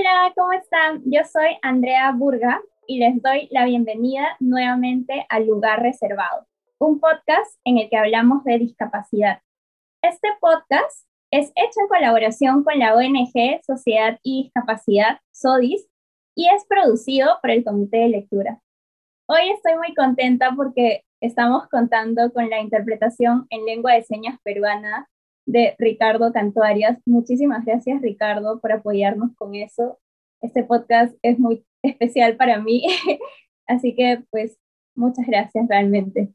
Hola, ¿cómo están? Yo soy Andrea Burga y les doy la bienvenida nuevamente al Lugar Reservado, un podcast en el que hablamos de discapacidad. Este podcast es hecho en colaboración con la ONG Sociedad y Discapacidad, SODIS, y es producido por el Comité de Lectura. Hoy estoy muy contenta porque estamos contando con la interpretación en lengua de señas peruana de Ricardo Cantuarias. Muchísimas gracias, Ricardo, por apoyarnos con eso. Este podcast es muy especial para mí, así que pues muchas gracias realmente.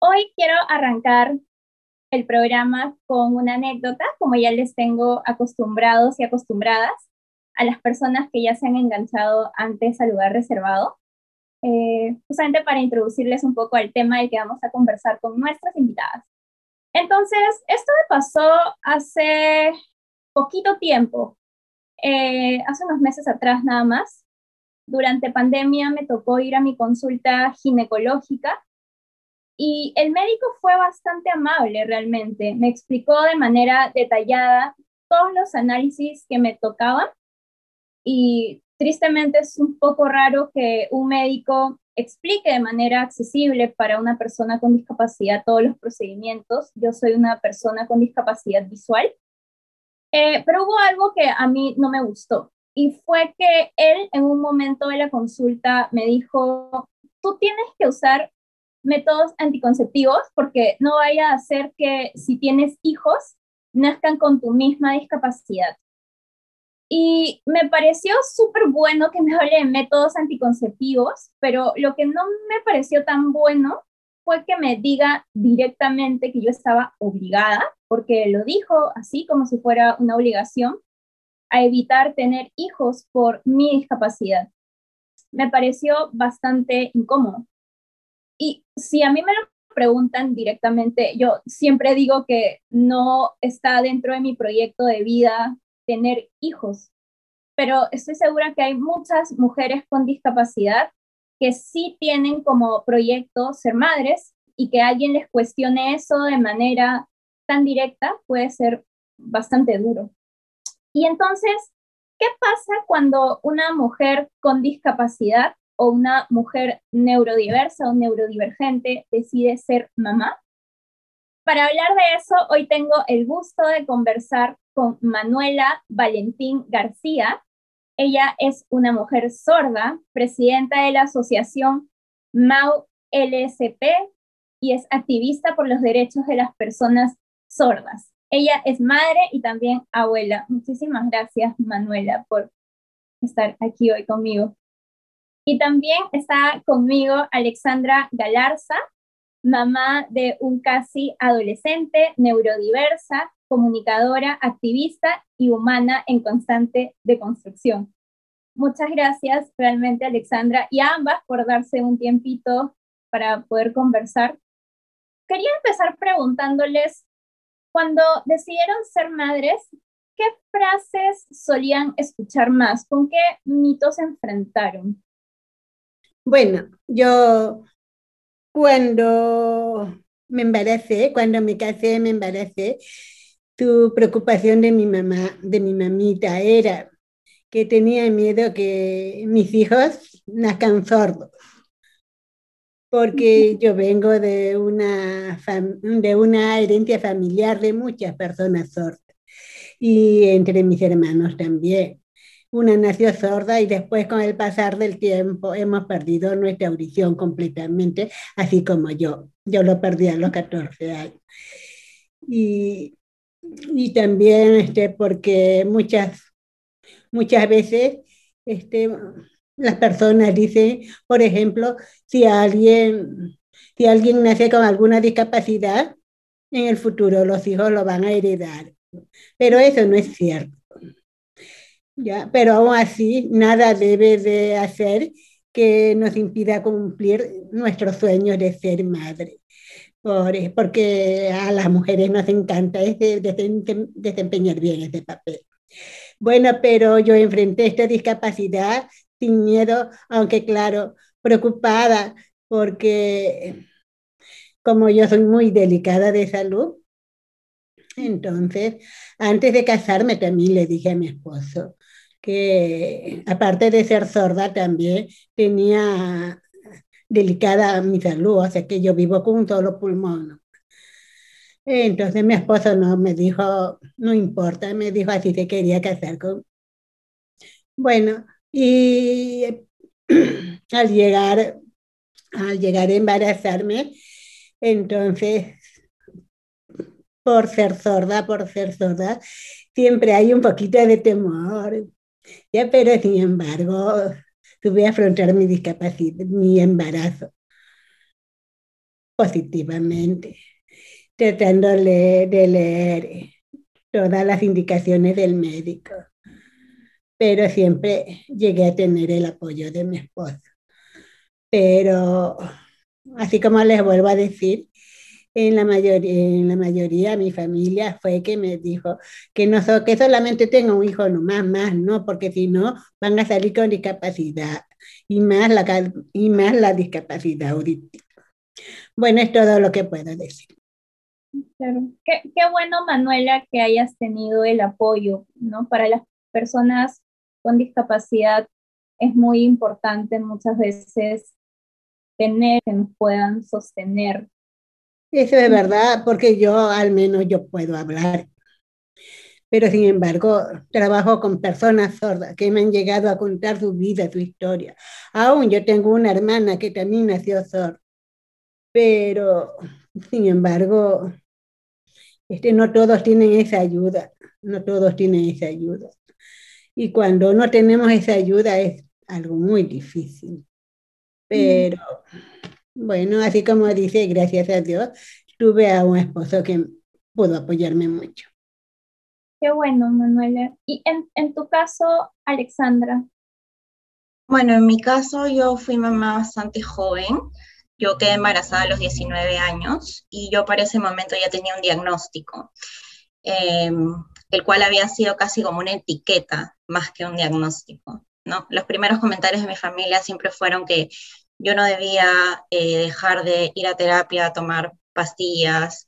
Hoy quiero arrancar el programa con una anécdota, como ya les tengo acostumbrados y acostumbradas a las personas que ya se han enganchado antes al lugar reservado, eh, justamente para introducirles un poco al tema del que vamos a conversar con nuestras invitadas. Entonces, esto me pasó hace poquito tiempo, eh, hace unos meses atrás nada más. Durante pandemia me tocó ir a mi consulta ginecológica y el médico fue bastante amable realmente. Me explicó de manera detallada todos los análisis que me tocaban y tristemente es un poco raro que un médico explique de manera accesible para una persona con discapacidad todos los procedimientos. Yo soy una persona con discapacidad visual, eh, pero hubo algo que a mí no me gustó y fue que él en un momento de la consulta me dijo, tú tienes que usar métodos anticonceptivos porque no vaya a ser que si tienes hijos nazcan con tu misma discapacidad. Y me pareció súper bueno que me hable de métodos anticonceptivos, pero lo que no me pareció tan bueno fue que me diga directamente que yo estaba obligada, porque lo dijo así como si fuera una obligación, a evitar tener hijos por mi discapacidad. Me pareció bastante incómodo. Y si a mí me lo preguntan directamente, yo siempre digo que no está dentro de mi proyecto de vida tener hijos, pero estoy segura que hay muchas mujeres con discapacidad que sí tienen como proyecto ser madres y que alguien les cuestione eso de manera tan directa puede ser bastante duro. Y entonces, ¿qué pasa cuando una mujer con discapacidad o una mujer neurodiversa o neurodivergente decide ser mamá? Para hablar de eso, hoy tengo el gusto de conversar con Manuela Valentín García. Ella es una mujer sorda, presidenta de la asociación MAU LSP y es activista por los derechos de las personas sordas. Ella es madre y también abuela. Muchísimas gracias, Manuela, por estar aquí hoy conmigo. Y también está conmigo Alexandra Galarza, mamá de un casi adolescente, neurodiversa, comunicadora, activista y humana en constante deconstrucción. Muchas gracias realmente Alexandra y a ambas por darse un tiempito para poder conversar. Quería empezar preguntándoles, cuando decidieron ser madres, ¿qué frases solían escuchar más? ¿Con qué mitos se enfrentaron? Bueno, yo cuando me embaracé, cuando me casé, me embaracé, tu preocupación de mi mamá, de mi mamita, era que tenía miedo que mis hijos nazcan sordos, porque yo vengo de una, de una herencia familiar de muchas personas sordas, y entre mis hermanos también. Una nació sorda y después con el pasar del tiempo hemos perdido nuestra audición completamente, así como yo. Yo lo perdí a los 14 años. Y y también este, porque muchas, muchas veces este, las personas dicen, por ejemplo, si alguien, si alguien nace con alguna discapacidad, en el futuro los hijos lo van a heredar. Pero eso no es cierto. ¿ya? Pero aún así, nada debe de hacer que nos impida cumplir nuestros sueños de ser madre porque a las mujeres nos encanta desempeñar bien ese papel. Bueno, pero yo enfrenté esta discapacidad sin miedo, aunque claro, preocupada, porque como yo soy muy delicada de salud, entonces antes de casarme también le dije a mi esposo que aparte de ser sorda también tenía delicada mi salud, o sea que yo vivo con un solo pulmón. Entonces mi esposo no me dijo, no importa, me dijo así se quería casar con. Bueno, y al llegar, al llegar a embarazarme, entonces, por ser sorda, por ser sorda, siempre hay un poquito de temor. Ya, pero sin embargo, tuve que afrontar mi discapacidad, mi embarazo positivamente, tratando de leer todas las indicaciones del médico, pero siempre llegué a tener el apoyo de mi esposo. Pero, así como les vuelvo a decir, en la mayoría, en la mayoría de mi familia fue que me dijo que, no, que solamente tengo un hijo nomás, más, ¿no? Porque si no, van a salir con discapacidad y más la, y más la discapacidad auditiva. Bueno, es todo lo que puedo decir. Qué, qué bueno, Manuela, que hayas tenido el apoyo, ¿no? Para las personas con discapacidad es muy importante muchas veces tener que nos puedan sostener eso es verdad, porque yo al menos yo puedo hablar. Pero sin embargo, trabajo con personas sordas que me han llegado a contar su vida, su historia. Aún yo tengo una hermana que también nació sorda. Pero, sin embargo, este, no todos tienen esa ayuda. No todos tienen esa ayuda. Y cuando no tenemos esa ayuda es algo muy difícil. Pero bueno, así como dice, gracias a Dios, tuve a un esposo que pudo apoyarme mucho. Qué bueno, Manuela. Y en, en tu caso, Alexandra. Bueno, en mi caso yo fui mamá bastante joven. Yo quedé embarazada a los 19 años y yo para ese momento ya tenía un diagnóstico, em, el cual había sido casi como una etiqueta más que un diagnóstico. ¿no? Los primeros comentarios de mi familia siempre fueron que yo no debía eh, dejar de ir a terapia, a tomar pastillas,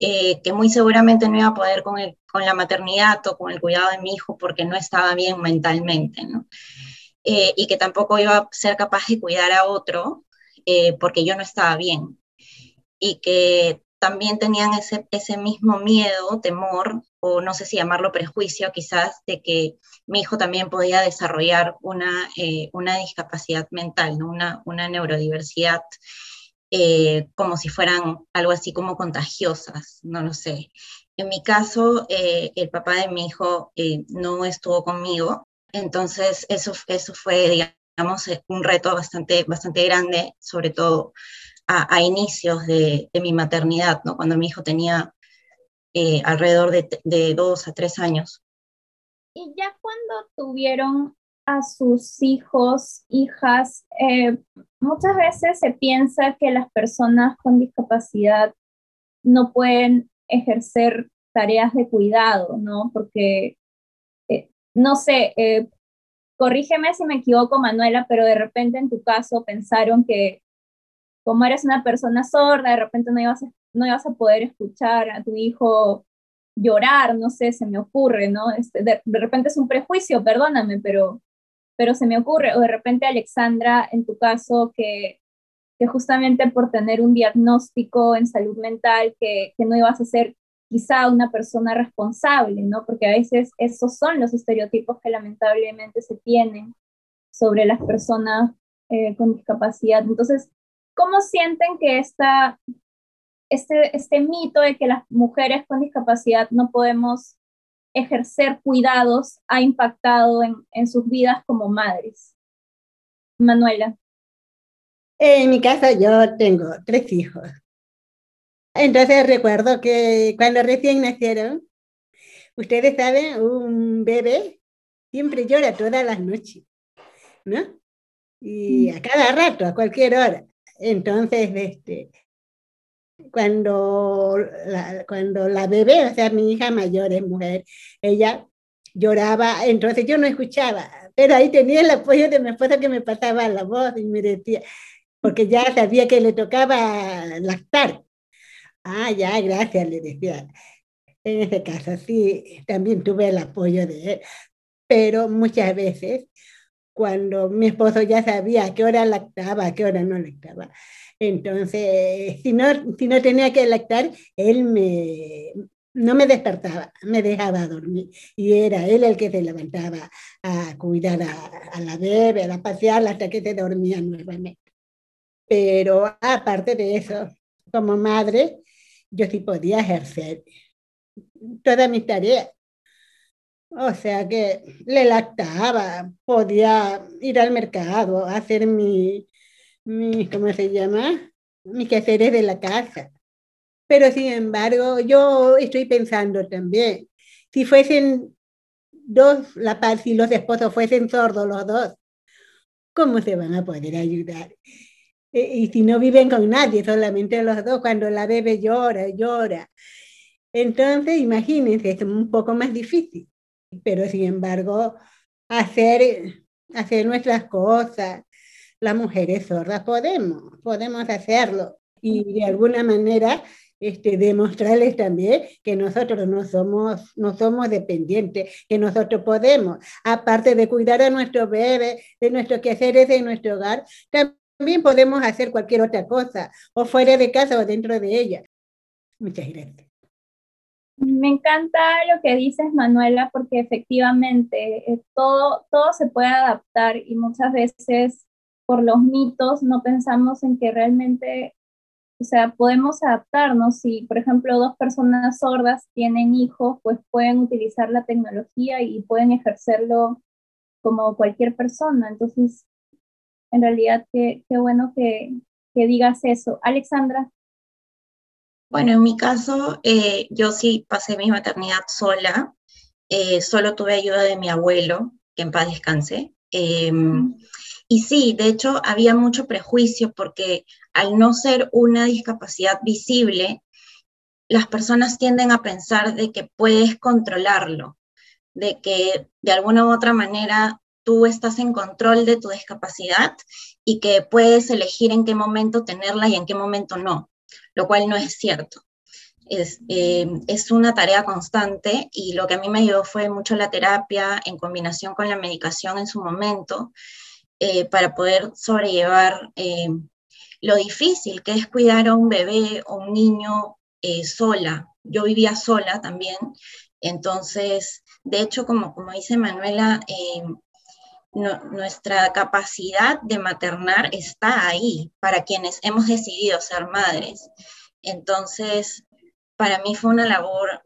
eh, que muy seguramente no iba a poder con, con, la maternidad o con el cuidado de mi hijo porque no estaba bien mentalmente, ¿no? Eh, y que tampoco iba a ser capaz de cuidar a otro porque yo no estaba bien. Y que también tenían ese, ese mismo miedo, temor, o no sé si llamarlo prejuicio quizás, de que mi hijo también podía desarrollar una, eh, una discapacidad mental, una, una neurodiversidad, eh, como si fueran algo así como contagiosas, no lo sé. En mi caso, eh, el papá de mi hijo no estuvo conmigo, entonces eso, eso fue, digamos, un reto bastante, bastante grande, sobre todo a, inicios de, mi maternidad, ¿no? cuando mi hijo tenía eh, alrededor de, dos a tres años. Y ya cuando tuvieron a sus hijos, hijas, eh, muchas veces se piensa que las personas con discapacidad no pueden ejercer tareas de cuidado, ¿no? Porque, eh, no sé, corrígeme si me equivoco, Manuela, pero de repente en tu caso pensaron que como eres una persona sorda, de repente no ibas a, no ibas a poder escuchar a tu hijo llorar, no sé, se me ocurre, ¿no? Este, de, repente es un prejuicio, perdóname, pero, pero se me ocurre, o de repente Alexandra, en tu caso, que, que justamente por tener un diagnóstico en salud mental, que, que no ibas a ser quizá una persona responsable, ¿no? Porque a veces esos son los estereotipos que lamentablemente se tienen sobre las personas eh, con discapacidad. Entonces, ¿Cómo sienten que esta, este, este mito de que las mujeres con discapacidad no podemos ejercer cuidados ha impactado en, en sus vidas como madres? Manuela. En mi casa yo tengo tres hijos. Entonces recuerdo que cuando recién nacieron, ustedes saben, un bebé siempre llora todas las noches, ¿no? Y a cada rato, a cualquier hora. Entonces, este, cuando la, cuando la bebé, o sea, mi hija mayor es mujer, ella lloraba, entonces yo no escuchaba, pero ahí tenía el apoyo de mi esposa que me pasaba la voz y me decía, porque ya sabía que le tocaba lactar. Ah, ya, gracias, le decía. En ese caso, sí, también tuve el apoyo de él. pero muchas veces cuando mi esposo ya sabía a qué hora lactaba, a qué hora no lactaba. Entonces, si no, si no tenía que lactar, él me, no me despertaba, me dejaba dormir. Y era él el que se levantaba a cuidar a, la bebé, a pasearla hasta que se dormía nuevamente. Pero aparte de eso, como madre, yo sí podía ejercer todas mis tareas. O sea que le lactaba, podía ir al mercado, hacer mi, mi ¿cómo se llama? Mis quehaceres de la casa. Pero sin embargo, yo estoy pensando también, si fuesen dos, la paz, si los esposos fuesen sordos los dos, ¿cómo se van a poder ayudar? E, y si no viven con nadie, solamente los dos, cuando la bebé llora, llora. Entonces, imagínense, es un poco más difícil pero sin embargo, hacer, hacer nuestras cosas, las mujeres sordas podemos, podemos hacerlo y de alguna manera este, demostrarles también que nosotros no somos, no somos dependientes, que nosotros podemos, aparte de cuidar a nuestro bebé, de nuestros quehaceres en nuestro hogar, también podemos hacer cualquier otra cosa, o fuera de casa o dentro de ella. Muchas gracias. Me encanta lo que dices, Manuela, porque efectivamente eh, todo, todo se puede adaptar y muchas veces por los mitos no pensamos en que realmente, o sea, podemos adaptarnos. Si, por ejemplo, dos personas sordas tienen hijos, pues pueden utilizar la tecnología y pueden ejercerlo como cualquier persona. Entonces, en realidad, qué, qué bueno que, que digas eso. Alexandra. Bueno, en mi caso, eh, yo sí pasé mi maternidad sola, eh, solo tuve ayuda de mi abuelo, que en paz descanse. Em, y sí, de hecho, había mucho prejuicio porque al no ser una discapacidad visible, las personas tienden a pensar de que puedes controlarlo, de que de alguna u otra manera tú estás en control de tu discapacidad y que puedes elegir en qué momento tenerla y en qué momento no lo cual no es cierto. Es, eh, es, una tarea constante y lo que a mí me ayudó fue mucho la terapia en combinación con la medicación en su momento eh, para poder sobrellevar eh, lo difícil que es cuidar a un bebé o un niño sola. Yo vivía sola también, entonces, de hecho, como, como dice Manuela, nuestra capacidad de maternar está ahí para quienes hemos decidido ser madres. Entonces, para mí fue una labor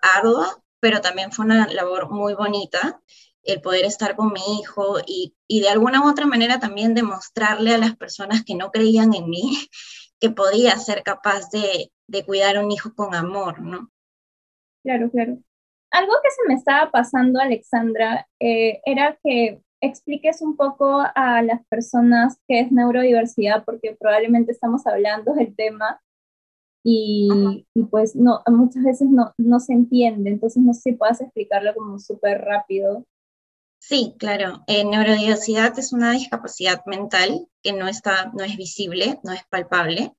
ardua, pero también fue una labor muy bonita el poder estar con mi hijo y, de alguna u otra manera también demostrarle a las personas que no creían en mí que podía ser capaz de, cuidar a un hijo con amor, ¿no? Claro, claro. Algo que se me estaba pasando, Alexandra, eh, era que expliques un poco a las personas qué es neurodiversidad, porque probablemente estamos hablando del tema y, pues no, muchas veces no, no se entiende, entonces no sé si puedas explicarlo como súper rápido. Sí, claro. Eh, neurodiversidad es una discapacidad mental que no, está, no es visible, no es palpable.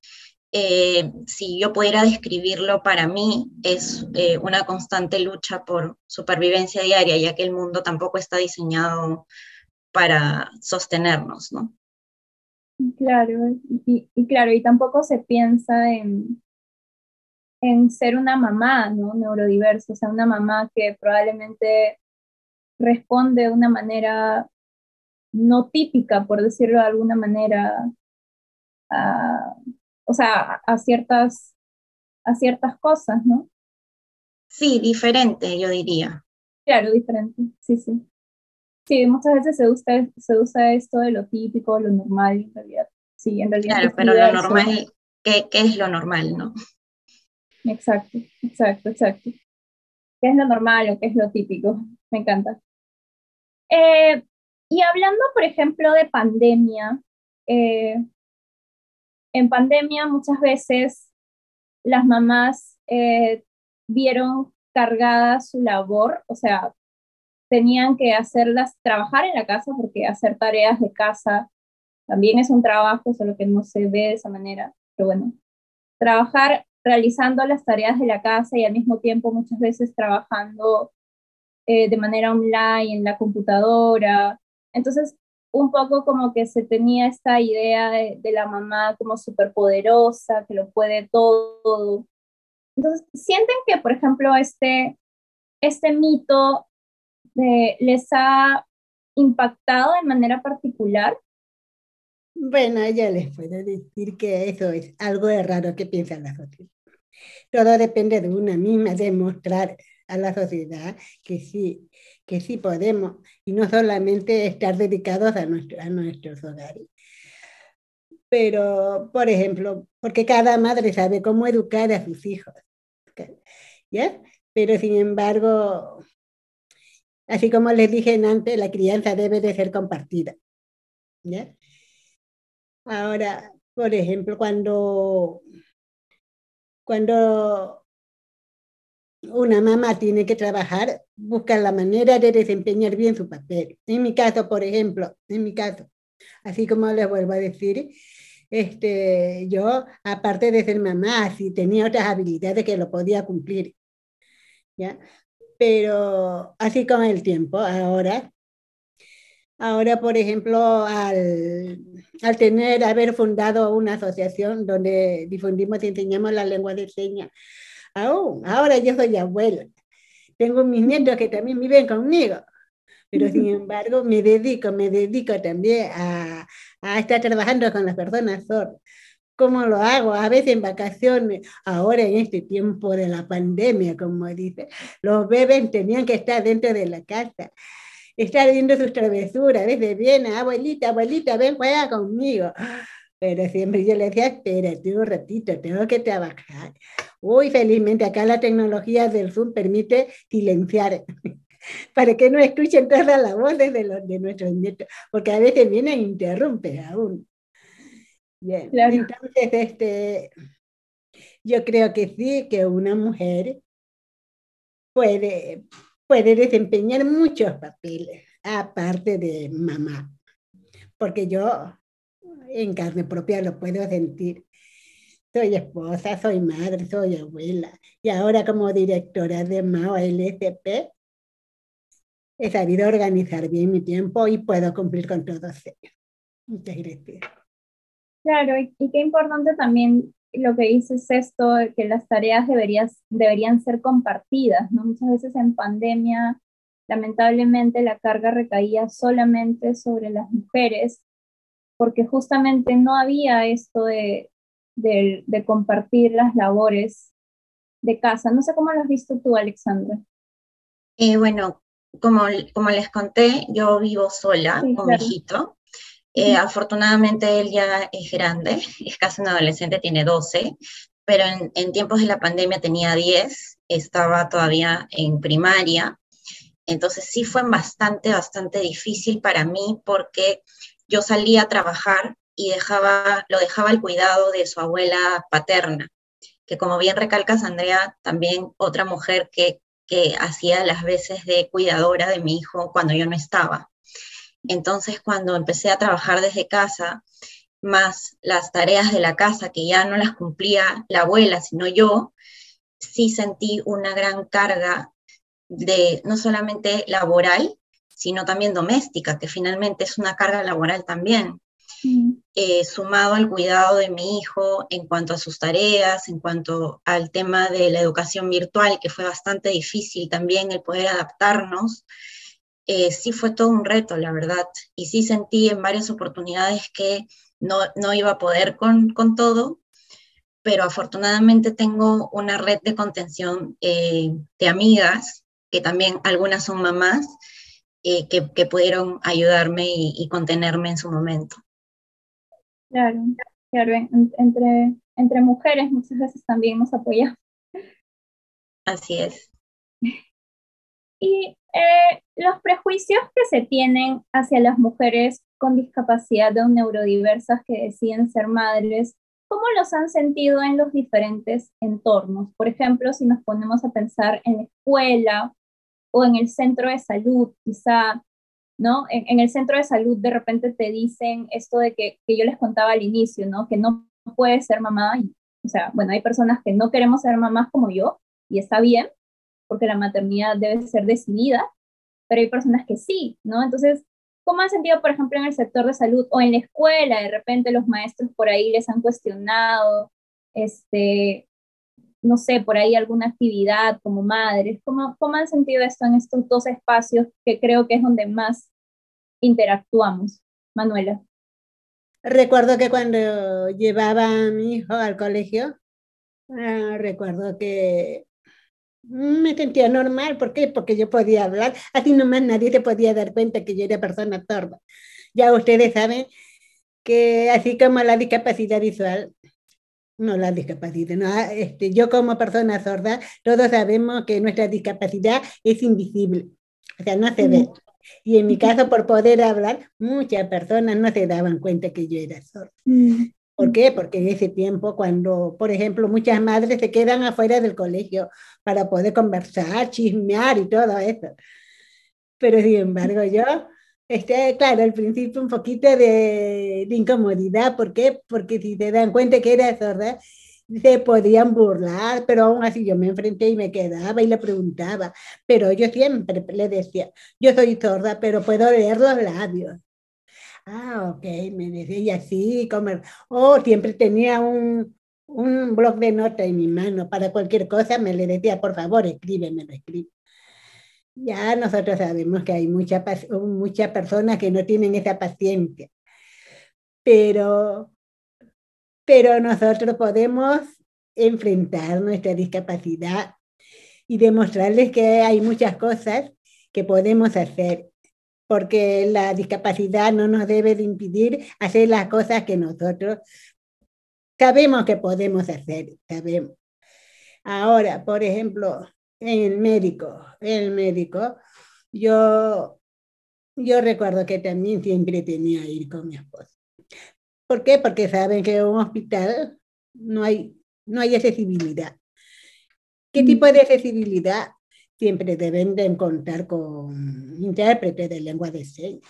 Eh, si yo pudiera describirlo para mí, es eh, una constante lucha por supervivencia diaria, ya que el mundo tampoco está diseñado para sostenernos, ¿no? Claro, y, claro, y tampoco se piensa en, en ser una mamá, ¿no? Neurodiversa, o sea, una mamá que probablemente responde de una manera no típica, por decirlo de alguna manera, o sea, a ciertas, a ciertas cosas, ¿no? Sí, diferente, yo diría. Claro, diferente, sí, sí. Sí, muchas veces se usa, se usa esto de lo típico, lo normal, en realidad. Sí, en realidad. Claro, pero lo normal, ¿qué, ¿qué, es lo normal, no? Exacto, exacto, exacto. ¿Qué es lo normal o qué es lo típico? Me encanta. Eh, y hablando, por ejemplo, de pandemia, eh, en pandemia muchas veces las mamás eh, vieron cargada su labor, o sea, tenían que hacerlas, trabajar en la casa, porque hacer tareas de casa también es un trabajo, solo que no se ve de esa manera, pero bueno, trabajar realizando las tareas de la casa y al mismo tiempo muchas veces trabajando eh, de manera online, en la computadora. Entonces, un poco como que se tenía esta idea de, la mamá como superpoderosa, que lo puede todo. Entonces, ¿sienten que, por ejemplo, este, este mito les ha impactado de manera particular? Bueno, ya les puedo decir que eso es algo de raro que piensan las sociedad. Todo depende de una misma, demostrar a la sociedad que sí, que sí podemos, y no solamente estar dedicados a, nuestro, a nuestros hogares. Pero, por ejemplo, porque cada madre sabe cómo educar a sus hijos. ¿Ya? Pero sin embargo, así como les dije antes, la crianza debe de ser compartida. ¿Ya? Ahora, por ejemplo, cuando, cuando una mamá tiene que trabajar, busca la manera de desempeñar bien su papel. En mi caso, por ejemplo, en mi caso, así como les vuelvo a decir, este, yo, aparte de ser mamá, sí tenía otras habilidades que lo podía cumplir. ¿ya? Pero así con el tiempo, ahora Ahora, por ejemplo, al, al, tener, haber fundado una asociación donde difundimos y enseñamos la lengua de señas, aún, ahora yo soy abuela. Tengo mis nietos que también viven conmigo, pero sin embargo me dedico, me dedico también a, a estar trabajando con las personas sordas. ¿Cómo lo hago? A veces en vacaciones, ahora en este tiempo de la pandemia, como dice, los bebés tenían que estar dentro de la casa estar viendo sus travesuras, desde viene, abuelita, abuelita, ven, juega conmigo. Pero siempre yo le decía, espérate un ratito, tengo que trabajar. Uy, felizmente acá la tecnología del Zoom permite silenciar para que no escuchen todas las voces de, los, de nuestros nietos, porque a veces vienen e interrumpen aún. Bien, entonces este, yo creo que sí, que una mujer puede, puede desempeñar muchos papeles, aparte de mamá, porque yo en carne propia lo puedo sentir. Soy esposa, soy madre, soy abuela, y ahora como directora de MAO LSP, he sabido organizar bien mi tiempo y puedo cumplir con todos ellos. Muchas gracias. Claro, y, qué importante también lo que dices es esto, que las tareas deberías, deberían ser compartidas, ¿no? Muchas veces en pandemia, lamentablemente, la carga recaía solamente sobre las mujeres, porque justamente no había esto de, de, compartir las labores de casa. No sé cómo lo has visto tú, Alexandra. Eh, bueno, como, como les conté, yo vivo sola con mi hijito. Eh, afortunadamente él ya es grande, es casi un adolescente, tiene 12, pero en, tiempos de la pandemia tenía 10, estaba todavía en primaria. Entonces sí fue bastante, bastante difícil para mí porque yo salía a trabajar y dejaba, lo dejaba al cuidado de su abuela paterna, que como bien recalcas, Andrea, también otra mujer que, que hacía las veces de cuidadora de mi hijo cuando yo no estaba. Entonces, cuando empecé a trabajar desde casa, más las tareas de la casa, que ya no las cumplía la abuela, sino yo, sí sentí una gran carga de no solamente laboral, sino también doméstica, que finalmente es una carga laboral también, eh, sumado al cuidado de mi hijo en cuanto a sus tareas, en cuanto al tema de la educación virtual, que fue bastante difícil también el poder adaptarnos. Eh, sí fue todo un reto, la verdad. Y sí sentí en varias oportunidades que no, no iba a poder con, con, todo, pero afortunadamente tengo una red de contención eh, de amigas, que también algunas son mamás, eh, que, que, pudieron ayudarme y, contenerme en su momento. Claro, claro, entre, entre mujeres muchas veces también nos apoyamos. Así es. Y eh, los prejuicios que se tienen hacia las mujeres con discapacidad o neurodiversas que deciden ser madres, ¿cómo los han sentido en los diferentes entornos? Por ejemplo, si nos ponemos a pensar en la escuela o en el centro de salud, quizá, ¿no? En, el centro de salud de repente te dicen esto de que, que yo les contaba al inicio, ¿no? Que no puedes ser mamá. o sea, bueno, hay personas que no queremos ser mamás como yo y está bien, porque la maternidad debe ser decidida, pero hay personas que sí, ¿no? Entonces, ¿cómo han sentido, por ejemplo, en el sector de salud o en la escuela, de repente los maestros por ahí les han cuestionado, este, no sé, por ahí alguna actividad como madres? ¿Cómo, cómo han sentido esto en estos dos espacios que creo que es donde más interactuamos? Manuela. Recuerdo que cuando llevaba a mi hijo al colegio, ah, recuerdo que me sentía normal. ¿Por qué? Porque yo podía hablar. Así nomás nadie se podía dar cuenta que yo era persona sorda. Ya ustedes saben que así como la discapacidad visual, no la discapacidad, no, este, yo como persona sorda, todos sabemos que nuestra discapacidad es invisible, o sea, no se ve. Y en mi caso, por poder hablar, muchas personas no se daban cuenta que yo era sorda. ¿Por qué? Porque en ese tiempo, cuando, por ejemplo, muchas madres se quedan afuera del colegio para poder conversar, chismear y todo eso. Pero sin embargo, yo, este, claro, al principio un poquito de, incomodidad. ¿Por qué? Porque si se dan cuenta que era sorda, se podían burlar, pero aún así yo me enfrenté y me quedaba y le preguntaba, pero yo siempre le decía, yo soy sorda, pero puedo leer los labios. Ah, ok, me decía, y así, comer. Oh, siempre tenía un, un blog de notas en mi mano, para cualquier cosa me le decía, por favor, escríbeme, escribe. Ya nosotros sabemos que hay muchas mucha personas que no tienen esa paciencia, pero pero nosotros podemos enfrentar nuestra discapacidad y demostrarles que hay muchas cosas que podemos hacer, porque la discapacidad no nos debe de impedir hacer las cosas que nosotros sabemos que podemos hacer, sabemos. Ahora, por ejemplo, el médico, el médico, yo, yo recuerdo que también siempre tenía que ir con mi esposo. ¿Por qué? Porque saben que en un hospital no hay, no hay accesibilidad. ¿Qué tipo de accesibilidad? Siempre deben de contar con intérpretes de lengua de señas.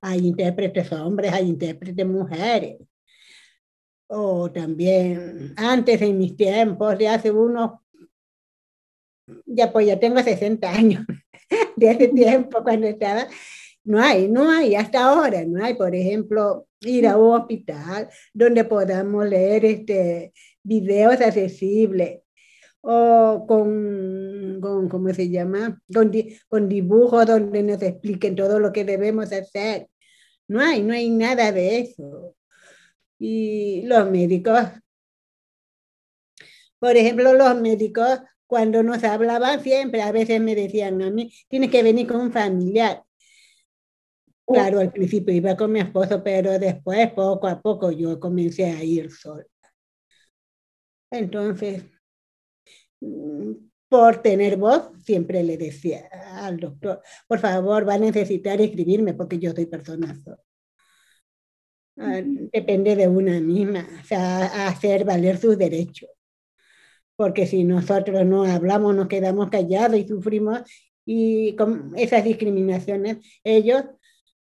Hay intérpretes hombres, hay intérpretes mujeres. O también, antes en mis tiempos, de hace unos, ya pues ya tengo 60 años, de hace tiempo cuando estaba, no hay, no hay, hasta ahora no hay, por ejemplo, ir a un hospital donde podamos leer este, videos accesibles o con, con ¿cómo se llama? Con, con dibujos donde nos expliquen todo lo que debemos hacer. No hay, no hay nada de eso. Y los médicos, por ejemplo, los médicos cuando nos hablaban siempre, a veces me decían a mí, tienes que venir con un familiar. Claro, al principio iba con mi esposo, pero después, poco a poco, yo comencé a ir sola. Entonces, mm, por tener voz, siempre le decía al doctor, por favor, va a necesitar escribirme porque yo soy persona sola. Ah, depende de una misma, o sea, hacer valer sus derechos. Porque si nosotros no hablamos, nos quedamos callados y sufrimos y con esas discriminaciones, ellos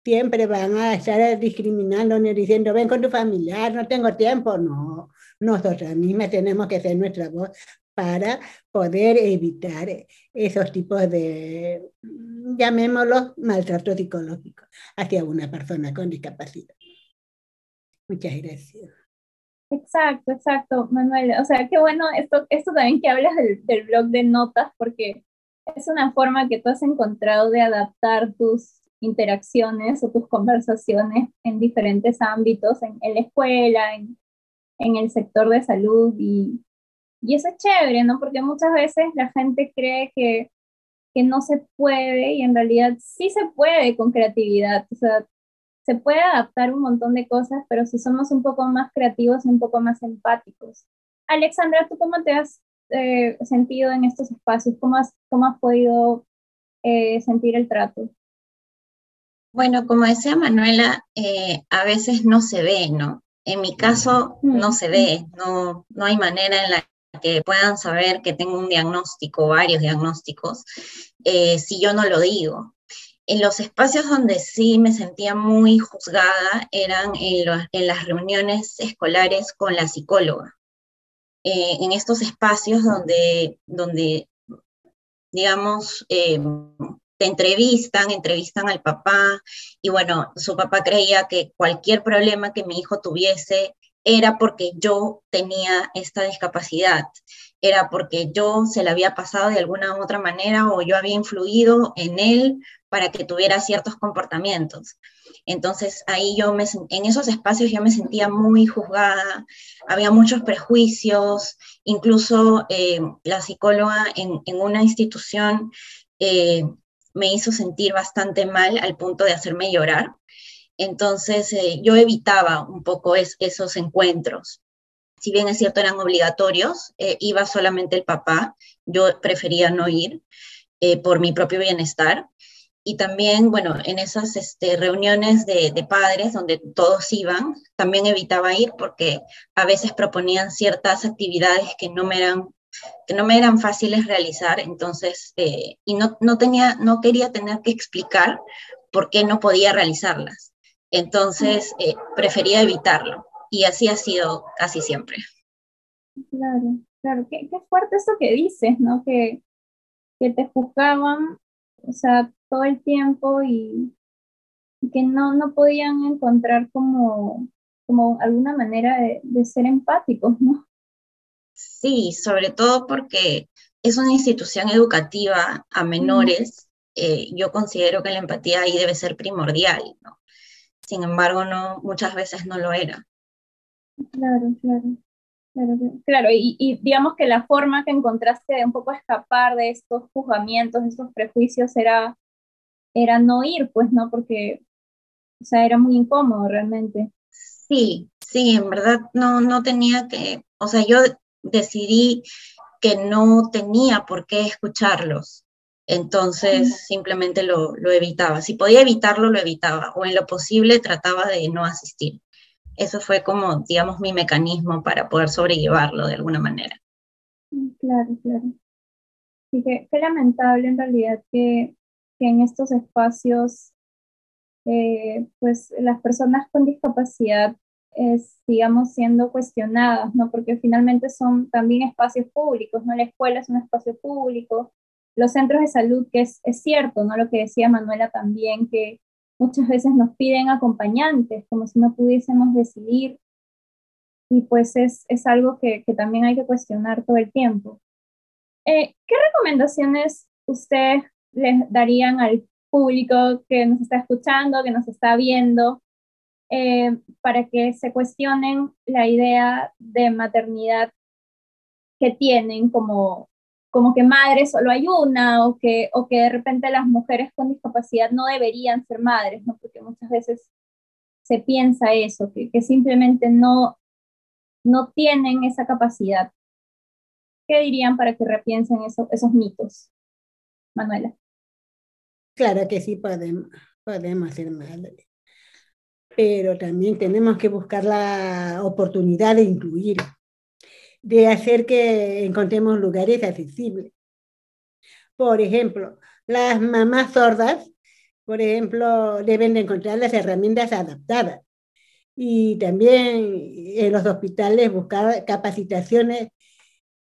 siempre van a estar discriminando ni diciendo, ven con tu familiar, no tengo tiempo. No, nosotros mismas tenemos que hacer nuestra voz para poder evitar esos tipos de, llamémoslos, maltrato psicológico hacia una persona con discapacidad. Muchas gracias. Exacto, exacto, Manuel. O sea, qué bueno esto, esto también que hablas del, del blog de notas, porque es una forma que tú has encontrado de adaptar tus interacciones o tus conversaciones en diferentes ámbitos, en, la escuela, en, en, el sector de salud y, y eso es chévere, ¿no? Porque muchas veces la gente cree que, que no se puede y en realidad sí se puede con creatividad, o sea, se puede adaptar un montón de cosas, pero si somos un poco más creativos y un poco más empáticos. Alexandra, ¿tú cómo te has eh, sentido en estos espacios? ¿Cómo has, cómo has podido eh, sentir el trato? Bueno, como decía Manuela, eh, a veces no se ve, ¿no? En mi caso no se ve, no, no hay manera en la que puedan saber que tengo un diagnóstico, varios diagnósticos, eh, si yo no lo digo. En los espacios donde sí me sentía muy juzgada eran en, las reuniones escolares con la psicóloga. Eh, en estos espacios donde, donde digamos, te entrevistan, entrevistan al papá y bueno, su papá creía que cualquier problema que mi hijo tuviese era porque yo tenía esta discapacidad, era porque yo se le había pasado de alguna u otra manera o yo había influido en él para que tuviera ciertos comportamientos. Entonces ahí yo me, en esos espacios yo me sentía muy juzgada, había muchos prejuicios, incluso eh, la psicóloga en, una institución eh, me hizo sentir bastante mal al punto de hacerme llorar. Entonces eh, yo evitaba un poco esos encuentros. Si bien es cierto eran obligatorios, iba solamente el papá, yo prefería no ir por mi propio bienestar y también, bueno, en esas este, reuniones de, padres donde todos iban, también evitaba ir porque a veces proponían ciertas actividades que no me eran, que no me eran fáciles realizar, entonces, eh, y no, no, tenía, no quería tener que explicar por qué no podía realizarlas. Entonces, eh, prefería evitarlo. Y así ha sido casi siempre. Claro, claro, qué, qué fuerte eso que dices, ¿no? Que, que te juzgaban, o sea, todo el tiempo y, que no, no podían encontrar como, como alguna manera de, ser empáticos, ¿no? Sí, sobre todo porque es una institución educativa a menores. Eh, yo considero que la empatía ahí debe ser primordial, ¿no? Sin embargo, no, muchas veces no lo era. Claro, claro. Claro, y, y, digamos que la forma que encontraste de un poco escapar de estos juzgamientos, de estos prejuicios, era era no ir, pues, ¿no? Porque, o sea, era muy incómodo realmente. Sí, sí, en verdad no, no tenía que, o sea, yo decidí que no tenía por qué escucharlos. Entonces simplemente lo, lo, evitaba. Si podía evitarlo, lo evitaba. O en lo posible trataba de no asistir. Eso fue como, digamos, mi mecanismo para poder sobrellevarlo de alguna manera. Mm, claro, claro. Sí, qué lamentable en realidad que que en estos espacios, eh, pues las personas con discapacidad es, digamos, siendo cuestionadas, ¿no? Porque finalmente son también espacios públicos, ¿no? La escuela es un espacio público, los centros de salud, que es, cierto, ¿no? Lo que decía Manuela también, que muchas veces nos piden acompañantes, como si no pudiésemos decidir, y pues es, es algo que, que, también hay que cuestionar todo el tiempo. Eh, ¿Qué recomendaciones ustedes les darían al público que nos está escuchando, que nos está viendo, eh, para que se cuestionen la idea de maternidad que tienen como, como que madre solo hay una o que, o que de repente las mujeres con discapacidad no deberían ser madres, ¿no? porque muchas veces se piensa eso, que, que simplemente no, no tienen esa capacidad. ¿Qué dirían para que repiensen eso, esos mitos? Manuela. Claro que sí podemos, podemos ser madres, pero también tenemos que buscar la oportunidad de incluir, de hacer que encontremos lugares accesibles. Por ejemplo, las mamás sordas, por ejemplo, deben de encontrar las herramientas adaptadas. Y también en los hospitales buscar capacitaciones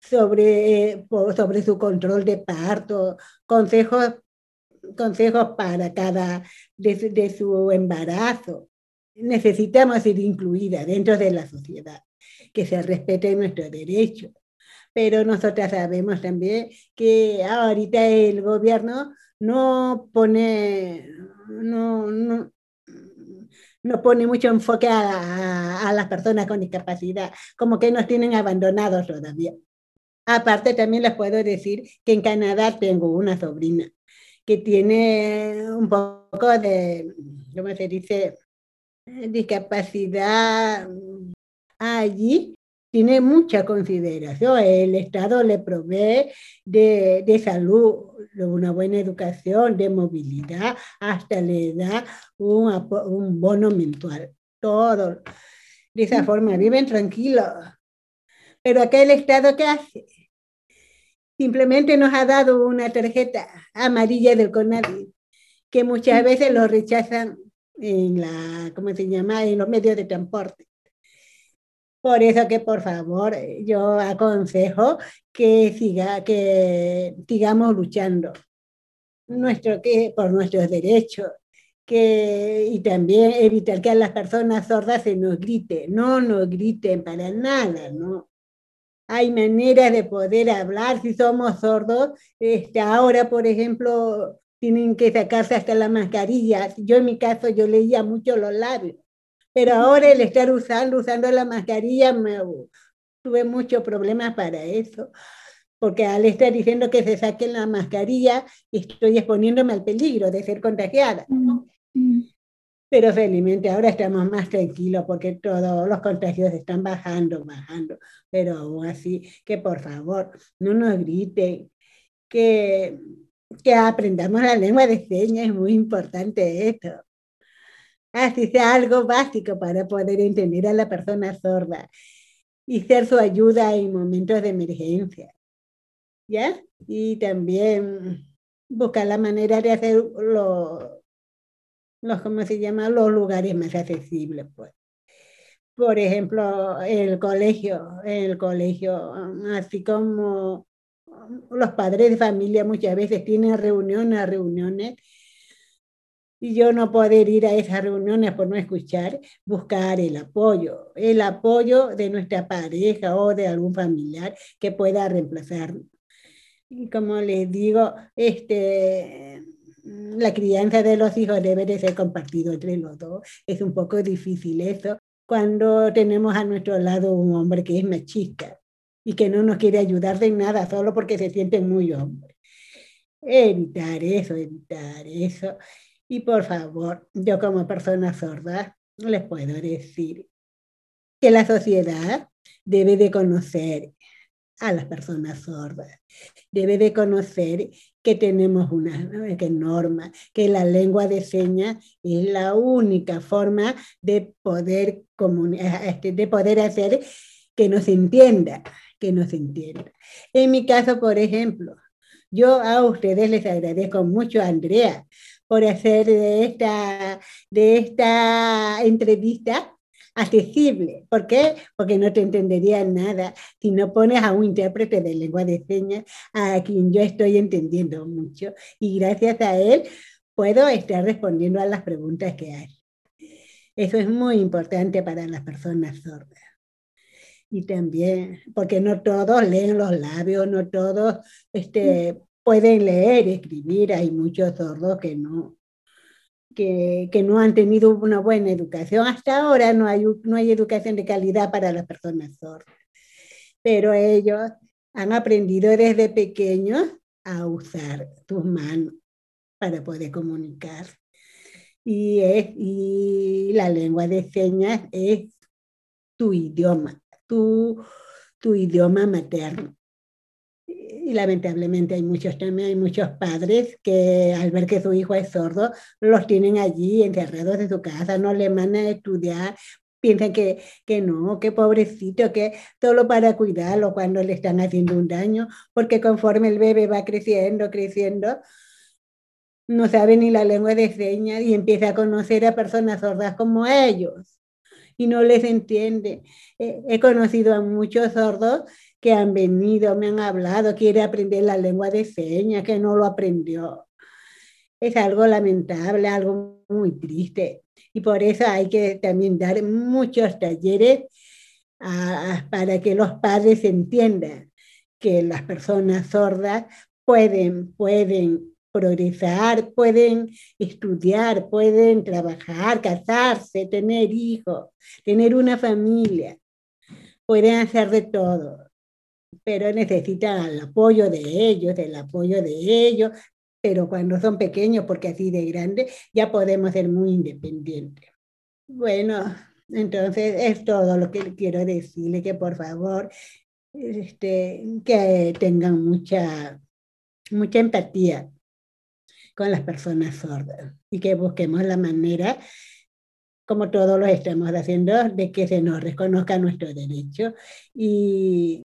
sobre, sobre su control de parto, consejos consejos para cada de, su embarazo. Necesitamos ser incluidas dentro de la sociedad, que se respete nuestro derecho. Pero nosotras sabemos también que ahorita el gobierno no pone, no, no, no pone mucho enfoque a, a, las personas con discapacidad, como que nos tienen abandonados todavía. Aparte, también les puedo decir que en Canadá tengo una sobrina que tiene un poco de, ¿cómo se dice?, discapacidad allí, tiene mucha consideración. El Estado le provee de, de, salud, de una buena educación, de movilidad, hasta le da un, un bono mensual. Todo. De esa forma, viven tranquilos. Pero acá el Estado, ¿qué hace? Simplemente nos ha dado una tarjeta amarilla del CONADI, que muchas veces lo rechazan en la, ¿cómo se llama?, en los medios de transporte. Por eso que por favor yo aconsejo que siga, que sigamos luchando. nuestro, que, por nuestros derechos, que, y también evitar que a las personas sordas se nos grite. No nos griten para nada, ¿no? Hay maneras de poder hablar si somos sordos. Este, ahora, por ejemplo, tienen que sacarse hasta la mascarilla. Yo en mi caso, yo leía mucho los labios. Pero ahora el estar usando, usando la mascarilla, me, tuve muchos problemas para eso porque al estar diciendo que se saquen la mascarilla, estoy exponiéndome al peligro de ser contagiada. Mm, mm. Pero felizmente ahora estamos más tranquilos porque todos los contagios están bajando, bajando. Pero aún así, que por favor, no nos griten, que, que aprendamos la lengua de señas, es muy importante esto. Así sea algo básico para poder entender a la persona sorda y ser su ayuda en momentos de emergencia. ¿ya? Y también buscar la manera de hacer los, los ¿cómo se llama? Los lugares más accesibles, pues. Por ejemplo, el colegio, el colegio, así como los padres de familia muchas veces tienen reuniones, reuniones, y yo no poder ir a esas reuniones por no escuchar, buscar el apoyo, el apoyo de nuestra pareja o de algún familiar que pueda reemplazarnos. Y como les digo, este, la crianza de los hijos debe de ser compartido entre los dos. Es un poco difícil eso cuando tenemos a nuestro lado un hombre que es machista y que no nos quiere ayudar de nada solo porque se siente muy hombre. Evitar eso, evitar eso. Y por favor, yo como persona sorda les puedo decir que la sociedad debe de conocer a las personas sordas. Debe de conocer que tenemos una norma, que la lengua de señas es la única forma de poder, este, de poder hacer que nos entienda, que nos entienda. En mi caso, por ejemplo, yo a ustedes les agradezco mucho, Andrea, por hacer esta, de esta entrevista accesible. ¿Por qué? Porque no te entendería nada si no pones a un intérprete de lengua de señas a quien yo estoy entendiendo mucho. Y gracias a él puedo estar respondiendo a las preguntas que hay. Eso es muy importante para las personas sordas. Y también, porque no todos leen los labios, no todos este, pueden leer, escribir, hay muchos sordos que no, que, no han tenido una buena educación. Hasta ahora no hay, no hay educación de calidad para las personas sordas, pero ellos han aprendido desde pequeños a usar sus manos para poder comunicar. Y, es, y la lengua de señas es tu idioma, tu, tu idioma materno y lamentablemente hay muchos también, hay muchos padres que al ver que su hijo es sordo, los tienen allí encerrados en su casa, no le mandan a estudiar, piensan que, que no, que pobrecito, que solo para cuidarlo cuando le están haciendo un daño, porque conforme el bebé va creciendo, creciendo, no sabe ni la lengua de señas y empieza a conocer a personas sordas como ellos y no les entiende. he conocido a muchos sordos que han venido, me han hablado, quiere aprender la lengua de señas, que no lo aprendió. Es algo lamentable, algo muy triste. Y por eso hay que también dar muchos talleres para que los padres entiendan que las personas sordas pueden, pueden progresar, pueden estudiar, pueden trabajar, casarse, tener hijos, tener una familia, pueden hacer de todo pero necesitan el apoyo de ellos, el apoyo de ellos, pero cuando son pequeños, porque así de grande, ya podemos ser muy independientes. Bueno, entonces es todo lo que quiero decirle, que por favor, este, que tengan mucha, mucha empatía con las personas sordas y que busquemos la manera como todos lo estamos haciendo, de que se nos reconozca nuestro derecho y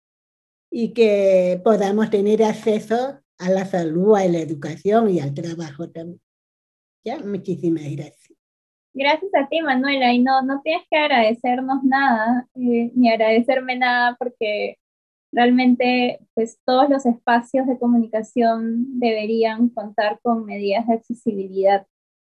y que podamos tener acceso a la salud, a la educación y al trabajo también. ¿Ya? Muchísimas gracias. Gracias a ti, Manuela. Y no, no tienes que agradecernos nada, eh, ni agradecerme nada, porque realmente pues todos los espacios de comunicación deberían contar con medidas de accesibilidad,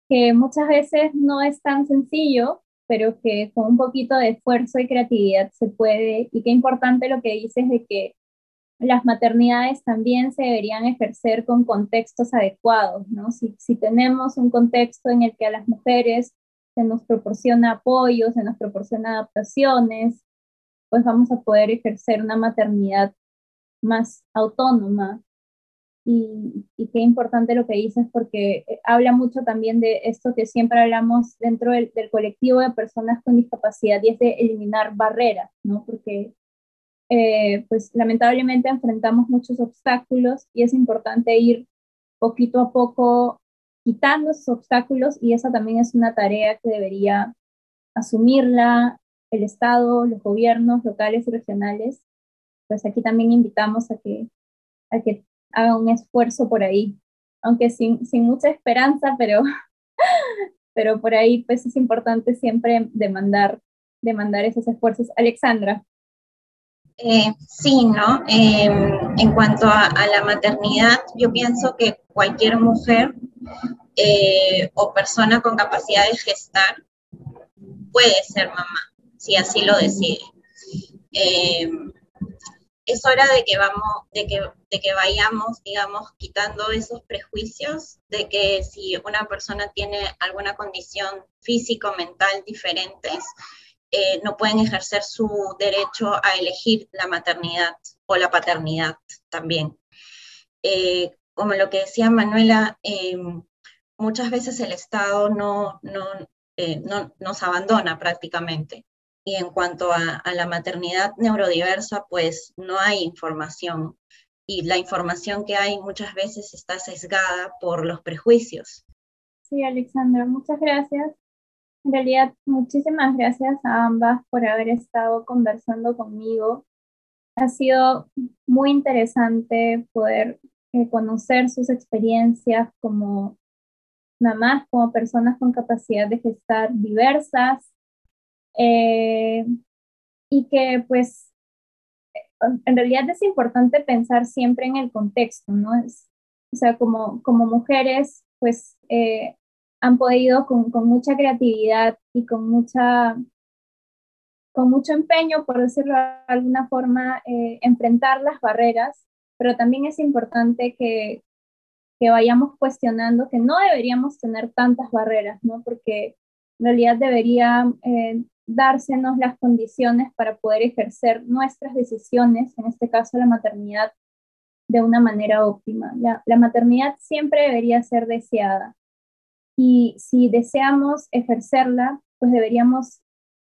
que muchas veces no es tan sencillo, pero que con un poquito de esfuerzo y creatividad se puede. Y qué importante lo que dices de que las maternidades también se deberían ejercer con contextos adecuados, ¿no? Si, si tenemos un contexto en el que a las mujeres se nos proporciona apoyo, se nos proporciona adaptaciones, pues vamos a poder ejercer una maternidad más autónoma. Y, qué importante lo que dices porque eh, habla mucho también de esto que siempre hablamos dentro del, colectivo de personas con discapacidad y es de eliminar barreras, ¿no? Porque eh, pues lamentablemente enfrentamos muchos obstáculos y es importante ir poquito a poco quitando esos obstáculos y esa también es una tarea que debería asumirla el Estado, los gobiernos locales y regionales, pues aquí también invitamos a que, a que haga un esfuerzo por ahí, aunque sin, sin mucha esperanza, pero, pero por ahí pues es importante siempre demandar, demandar esos esfuerzos. Alexandra. Eh, sí, ¿no? Em, en cuanto a, la maternidad, yo pienso que cualquier mujer eh, o persona con capacidad de gestar puede ser mamá si así lo decide. Eh, es hora de que, vamos, de, que, de que vayamos, digamos, quitando esos prejuicios de que si una persona tiene alguna condición físico mental diferentes, eh, no pueden ejercer su derecho a elegir la maternidad o la paternidad también. Eh, como lo que decía Manuela, muchas veces el Estado no, no, no, nos abandona prácticamente. Y en cuanto a, la maternidad neurodiversa, pues no hay información. Y la información que hay muchas veces está sesgada por los prejuicios. Sí, Alexandra, muchas gracias. En realidad, muchísimas gracias a ambas por haber estado conversando conmigo. Ha sido muy interesante poder eh, conocer sus experiencias como mamás, como personas con capacidad de gestar diversas eh, y que pues en realidad es importante pensar siempre en el contexto, ¿no? Es, o sea, como, como mujeres, pues eh, han podido con, mucha creatividad y con mucho empeño, por decirlo de alguna forma, eh, enfrentar las barreras, pero también es importante que, que vayamos cuestionando que no deberíamos tener tantas barreras, ¿no? Porque en realidad debería eh, dársenos las condiciones para poder ejercer nuestras decisiones, en este caso la maternidad, de una manera óptima. La, maternidad siempre debería ser deseada y si deseamos ejercerla, pues deberíamos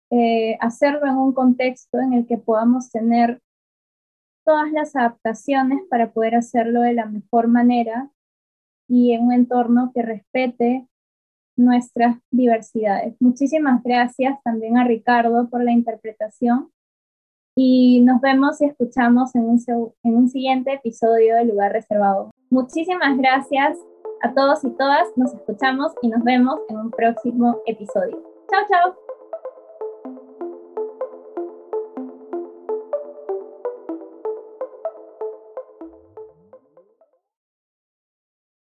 eh, hacerlo en un contexto en el que podamos tener todas las adaptaciones para poder hacerlo de la mejor manera y en un entorno que respete nuestras diversidades. Muchísimas gracias también a Ricardo por la interpretación y nos vemos y escuchamos en un, en un siguiente episodio de Lugar Reservado. Muchísimas gracias a todos y todas, nos escuchamos y nos vemos en un próximo episodio. Chao, chao.